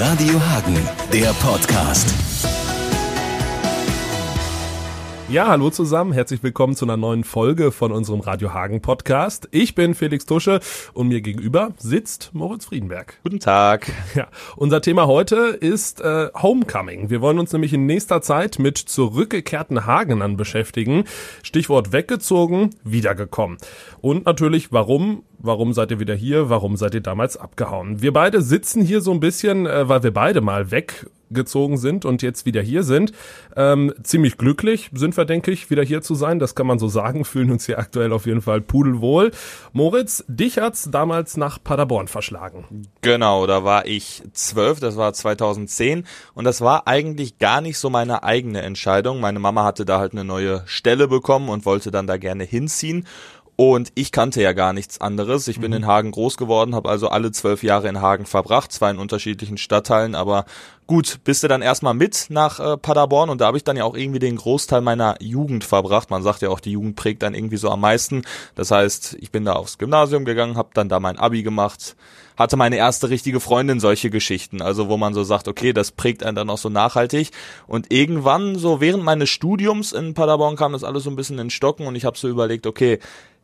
Radio Hagen, der Podcast. Ja, hallo zusammen, herzlich willkommen zu einer neuen Folge von unserem Radio Hagen Podcast. Ich bin Felix Tusche und mir gegenüber sitzt Moritz Friedenberg. Guten Tag. Ja, unser Thema heute ist äh, Homecoming. Wir wollen uns nämlich in nächster Zeit mit zurückgekehrten Hagenern beschäftigen. Stichwort weggezogen, wiedergekommen. Und natürlich, warum Warum seid ihr wieder hier? Warum seid ihr damals abgehauen? Wir beide sitzen hier so ein bisschen, äh, weil wir beide mal weggezogen sind und jetzt wieder hier sind. Ähm, ziemlich glücklich sind wir, denke ich, wieder hier zu sein. Das kann man so sagen. Fühlen uns hier aktuell auf jeden Fall pudelwohl. Moritz, dich hat's damals nach Paderborn verschlagen. Genau, da war ich zwölf, das war 2010 und das war eigentlich gar nicht so meine eigene Entscheidung. Meine Mama hatte da halt eine neue Stelle bekommen und wollte dann da gerne hinziehen. Und ich kannte ja gar nichts anderes. Ich bin mhm. in Hagen groß geworden, habe also alle zwölf Jahre in Hagen verbracht, zwar in unterschiedlichen Stadtteilen, aber gut, bist du dann erstmal mit nach äh, Paderborn und da habe ich dann ja auch irgendwie den Großteil meiner Jugend verbracht. Man sagt ja auch, die Jugend prägt dann irgendwie so am meisten. Das heißt, ich bin da aufs Gymnasium gegangen, habe dann da mein Abi gemacht, hatte meine erste richtige Freundin, solche Geschichten. Also wo man so sagt, okay, das prägt einen dann auch so nachhaltig. Und irgendwann, so während meines Studiums in Paderborn kam das alles so ein bisschen in Stocken und ich habe so überlegt, okay,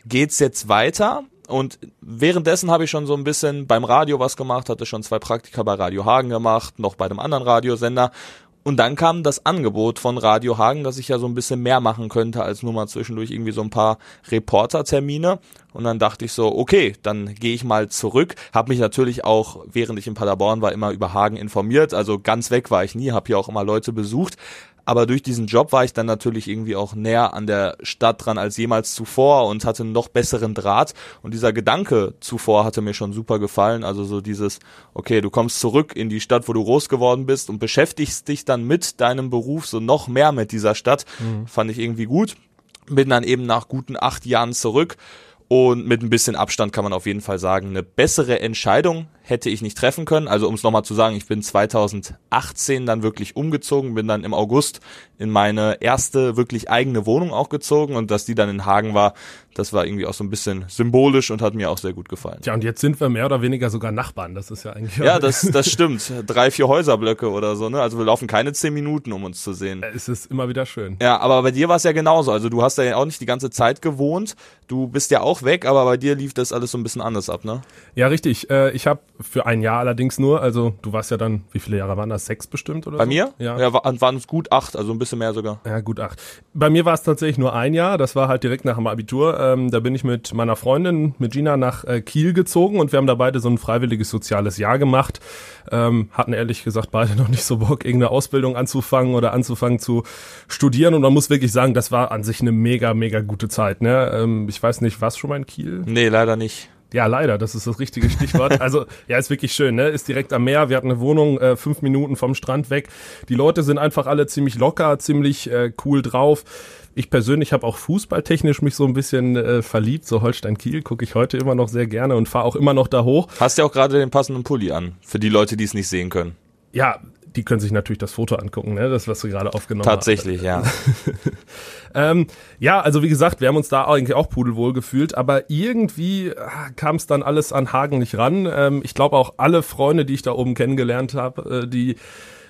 geht's jetzt weiter? Und währenddessen habe ich schon so ein bisschen beim Radio was gemacht, hatte schon zwei Praktika bei Radio Hagen gemacht, noch bei einem anderen Radiosender. Und dann kam das Angebot von Radio Hagen, dass ich ja so ein bisschen mehr machen könnte als nur mal zwischendurch irgendwie so ein paar Reportertermine. Und dann dachte ich so, okay, dann gehe ich mal zurück. Habe mich natürlich auch, während ich in Paderborn war, immer über Hagen informiert. Also ganz weg war ich nie, habe hier auch immer Leute besucht. Aber durch diesen Job war ich dann natürlich irgendwie auch näher an der Stadt dran als jemals zuvor und hatte einen noch besseren Draht. Und dieser Gedanke zuvor hatte mir schon super gefallen. Also so dieses, okay, du kommst zurück in die Stadt, wo du groß geworden bist und beschäftigst dich dann mit deinem Beruf so noch mehr mit dieser Stadt. Mhm. Fand ich irgendwie gut. Bin dann eben nach guten acht Jahren zurück und mit ein bisschen Abstand kann man auf jeden Fall sagen, eine bessere Entscheidung hätte ich nicht treffen können. Also um es nochmal zu sagen, ich bin 2018 dann wirklich umgezogen, bin dann im August in meine erste wirklich eigene Wohnung auch gezogen und dass die dann in Hagen war, das war irgendwie auch so ein bisschen symbolisch und hat mir auch sehr gut gefallen. Ja, und jetzt sind wir mehr oder weniger sogar Nachbarn. Das ist ja eigentlich. Ja, das, das stimmt. Drei, vier Häuserblöcke oder so, ne? Also wir laufen keine zehn Minuten, um uns zu sehen. Es ist immer wieder schön. Ja, aber bei dir war es ja genauso. Also du hast ja auch nicht die ganze Zeit gewohnt. Du bist ja auch weg, aber bei dir lief das alles so ein bisschen anders ab, ne? Ja, richtig. Äh, ich habe für ein Jahr allerdings nur, also du warst ja dann, wie viele Jahre waren das? Sechs bestimmt oder Bei so? mir? Ja. ja waren es gut acht, also ein bisschen mehr sogar. Ja, gut acht. Bei mir war es tatsächlich nur ein Jahr. Das war halt direkt nach dem Abitur. Ähm, da bin ich mit meiner Freundin, mit Gina, nach äh, Kiel gezogen und wir haben da beide so ein freiwilliges soziales Jahr gemacht. Ähm, hatten ehrlich gesagt beide noch nicht so Bock, irgendeine Ausbildung anzufangen oder anzufangen zu studieren. Und man muss wirklich sagen, das war an sich eine mega, mega gute Zeit. Ne? Ähm, ich weiß nicht, was schon mal in Kiel? Nee, leider nicht. Ja, leider, das ist das richtige Stichwort. Also, ja, ist wirklich schön, ne? Ist direkt am Meer. Wir hatten eine Wohnung äh, fünf Minuten vom Strand weg. Die Leute sind einfach alle ziemlich locker, ziemlich äh, cool drauf. Ich persönlich habe auch fußballtechnisch mich so ein bisschen äh, verliebt. So Holstein Kiel gucke ich heute immer noch sehr gerne und fahre auch immer noch da hoch. Hast ja auch gerade den passenden Pulli an, für die Leute, die es nicht sehen können. Ja, die können sich natürlich das Foto angucken, ne? das, was du gerade aufgenommen Tatsächlich, hast. Tatsächlich, ja. ähm, ja, also wie gesagt, wir haben uns da eigentlich auch pudelwohl gefühlt, aber irgendwie ah, kam es dann alles an Hagen nicht ran. Ähm, ich glaube auch alle Freunde, die ich da oben kennengelernt habe, äh, die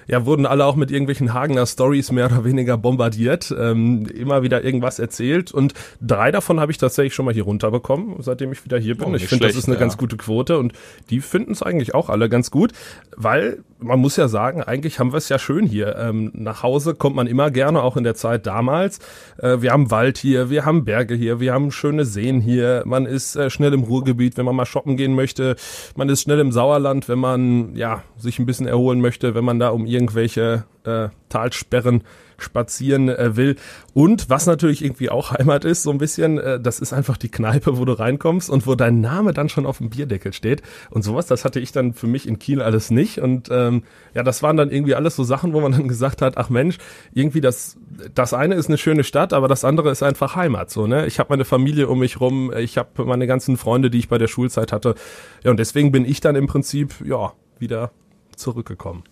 ja, wurden alle auch mit irgendwelchen Hagener Stories mehr oder weniger bombardiert, ähm, immer wieder irgendwas erzählt und drei davon habe ich tatsächlich schon mal hier runterbekommen, seitdem ich wieder hier bin. Oh, ich finde, das ist eine ja. ganz gute Quote und die finden es eigentlich auch alle ganz gut, weil man muss ja sagen, eigentlich haben wir es ja schön hier. Ähm, nach Hause kommt man immer gerne, auch in der Zeit damals. Äh, wir haben Wald hier, wir haben Berge hier, wir haben schöne Seen hier. Man ist äh, schnell im Ruhrgebiet, wenn man mal shoppen gehen möchte. Man ist schnell im Sauerland, wenn man ja sich ein bisschen erholen möchte, wenn man da um irgendwelche äh, Talsperren spazieren äh, will. Und was natürlich irgendwie auch Heimat ist, so ein bisschen, äh, das ist einfach die Kneipe, wo du reinkommst und wo dein Name dann schon auf dem Bierdeckel steht. Und sowas, das hatte ich dann für mich in Kiel alles nicht. Und ähm, ja, das waren dann irgendwie alles so Sachen, wo man dann gesagt hat, ach Mensch, irgendwie das, das eine ist eine schöne Stadt, aber das andere ist einfach Heimat. So, ne? Ich habe meine Familie um mich rum, ich habe meine ganzen Freunde, die ich bei der Schulzeit hatte. Ja, und deswegen bin ich dann im Prinzip, ja, wieder zurückgekommen.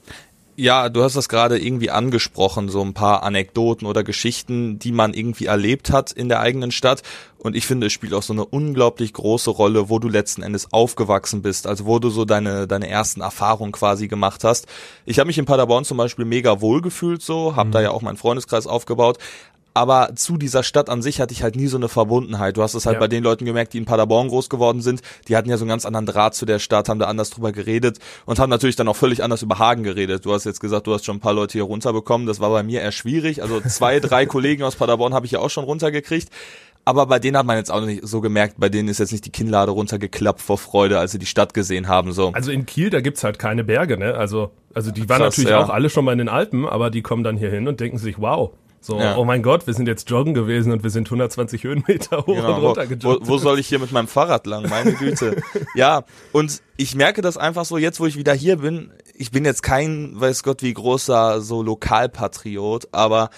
Ja, du hast das gerade irgendwie angesprochen, so ein paar Anekdoten oder Geschichten, die man irgendwie erlebt hat in der eigenen Stadt. Und ich finde, es spielt auch so eine unglaublich große Rolle, wo du letzten Endes aufgewachsen bist, also wo du so deine, deine ersten Erfahrungen quasi gemacht hast. Ich habe mich in Paderborn zum Beispiel mega wohlgefühlt so, habe mhm. da ja auch meinen Freundeskreis aufgebaut, aber zu dieser Stadt an sich hatte ich halt nie so eine Verbundenheit. Du hast es halt ja. bei den Leuten gemerkt, die in Paderborn groß geworden sind. Die hatten ja so einen ganz anderen Draht zu der Stadt, haben da anders drüber geredet und haben natürlich dann auch völlig anders über Hagen geredet. Du hast jetzt gesagt, du hast schon ein paar Leute hier runterbekommen. Das war bei mir eher schwierig. Also zwei, drei Kollegen aus Paderborn habe ich ja auch schon runtergekriegt. Aber bei denen hat man jetzt auch nicht so gemerkt, bei denen ist jetzt nicht die Kinnlade runtergeklappt vor Freude, als sie die Stadt gesehen haben. So. Also in Kiel, da gibt's halt keine Berge, ne? Also, also die waren Krass, natürlich ja. auch alle schon mal in den Alpen, aber die kommen dann hier hin und denken sich, wow, so, ja. oh mein Gott, wir sind jetzt joggen gewesen und wir sind 120 Höhenmeter hoch genau. und runter gejoggt. Wo, wo soll ich hier mit meinem Fahrrad lang? Meine Güte. ja, und ich merke das einfach so, jetzt wo ich wieder hier bin, ich bin jetzt kein, weiß Gott, wie großer so Lokalpatriot, aber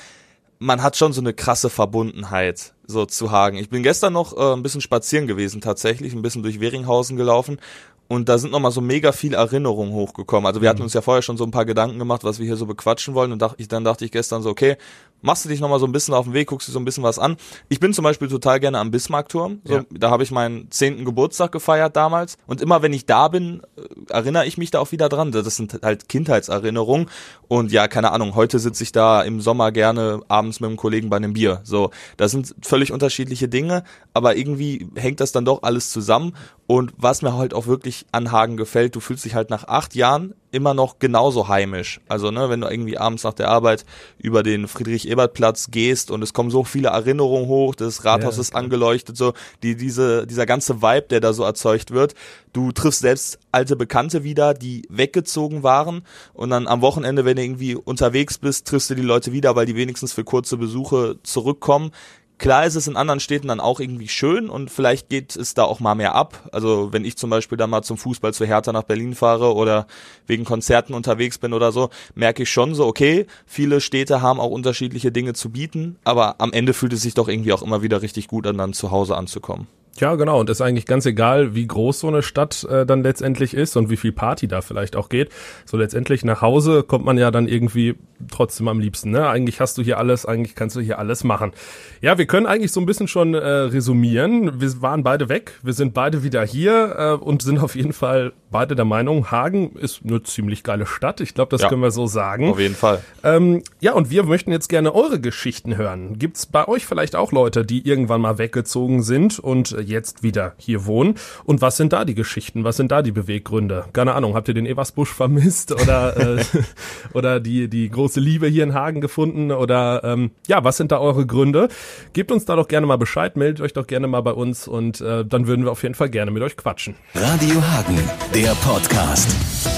man hat schon so eine krasse Verbundenheit so zu Hagen. Ich bin gestern noch äh, ein bisschen spazieren gewesen tatsächlich, ein bisschen durch Weringhausen gelaufen und da sind nochmal so mega viel Erinnerungen hochgekommen. Also wir hatten mhm. uns ja vorher schon so ein paar Gedanken gemacht, was wir hier so bequatschen wollen. Und ich, dann dachte ich gestern so, okay, machst du dich nochmal so ein bisschen auf den Weg, guckst dir so ein bisschen was an. Ich bin zum Beispiel total gerne am Bismarckturm. So, ja. Da habe ich meinen zehnten Geburtstag gefeiert damals. Und immer wenn ich da bin, äh, erinnere ich mich da auch wieder dran. Das sind halt Kindheitserinnerungen. Und ja, keine Ahnung, heute sitze ich da im Sommer gerne abends mit einem Kollegen bei einem Bier. So, das sind völlig unterschiedliche Dinge, aber irgendwie hängt das dann doch alles zusammen. Und was mir halt auch wirklich an Hagen gefällt, du fühlst dich halt nach acht Jahren immer noch genauso heimisch. Also, ne, wenn du irgendwie abends nach der Arbeit über den Friedrich-Ebert-Platz gehst und es kommen so viele Erinnerungen hoch, das Rathaus ja, ist angeleuchtet, so, die, diese, dieser ganze Vibe, der da so erzeugt wird. Du triffst selbst alte Bekannte wieder, die weggezogen waren und dann am Wochenende, wenn du irgendwie unterwegs bist, triffst du die Leute wieder, weil die wenigstens für kurze Besuche zurückkommen Klar ist es in anderen Städten dann auch irgendwie schön und vielleicht geht es da auch mal mehr ab. Also wenn ich zum Beispiel dann mal zum Fußball zu Hertha nach Berlin fahre oder wegen Konzerten unterwegs bin oder so, merke ich schon so, okay, viele Städte haben auch unterschiedliche Dinge zu bieten, aber am Ende fühlt es sich doch irgendwie auch immer wieder richtig gut an, dann zu Hause anzukommen. Ja, genau. Und ist eigentlich ganz egal, wie groß so eine Stadt äh, dann letztendlich ist und wie viel Party da vielleicht auch geht. So letztendlich nach Hause kommt man ja dann irgendwie trotzdem am liebsten. Ne? Eigentlich hast du hier alles, eigentlich kannst du hier alles machen. Ja, wir können eigentlich so ein bisschen schon äh, resümieren. Wir waren beide weg, wir sind beide wieder hier äh, und sind auf jeden Fall beide der Meinung, Hagen ist eine ziemlich geile Stadt. Ich glaube, das ja, können wir so sagen. Auf jeden Fall. Ähm, ja, und wir möchten jetzt gerne eure Geschichten hören. Gibt's bei euch vielleicht auch Leute, die irgendwann mal weggezogen sind und jetzt wieder hier wohnen. Und was sind da die Geschichten? Was sind da die Beweggründe? Keine Ahnung, habt ihr den Eversbusch vermisst oder, äh, oder die, die große Liebe hier in Hagen gefunden? Oder ähm, ja, was sind da eure Gründe? Gebt uns da doch gerne mal Bescheid, meldet euch doch gerne mal bei uns und äh, dann würden wir auf jeden Fall gerne mit euch quatschen. Radio Hagen, der Podcast.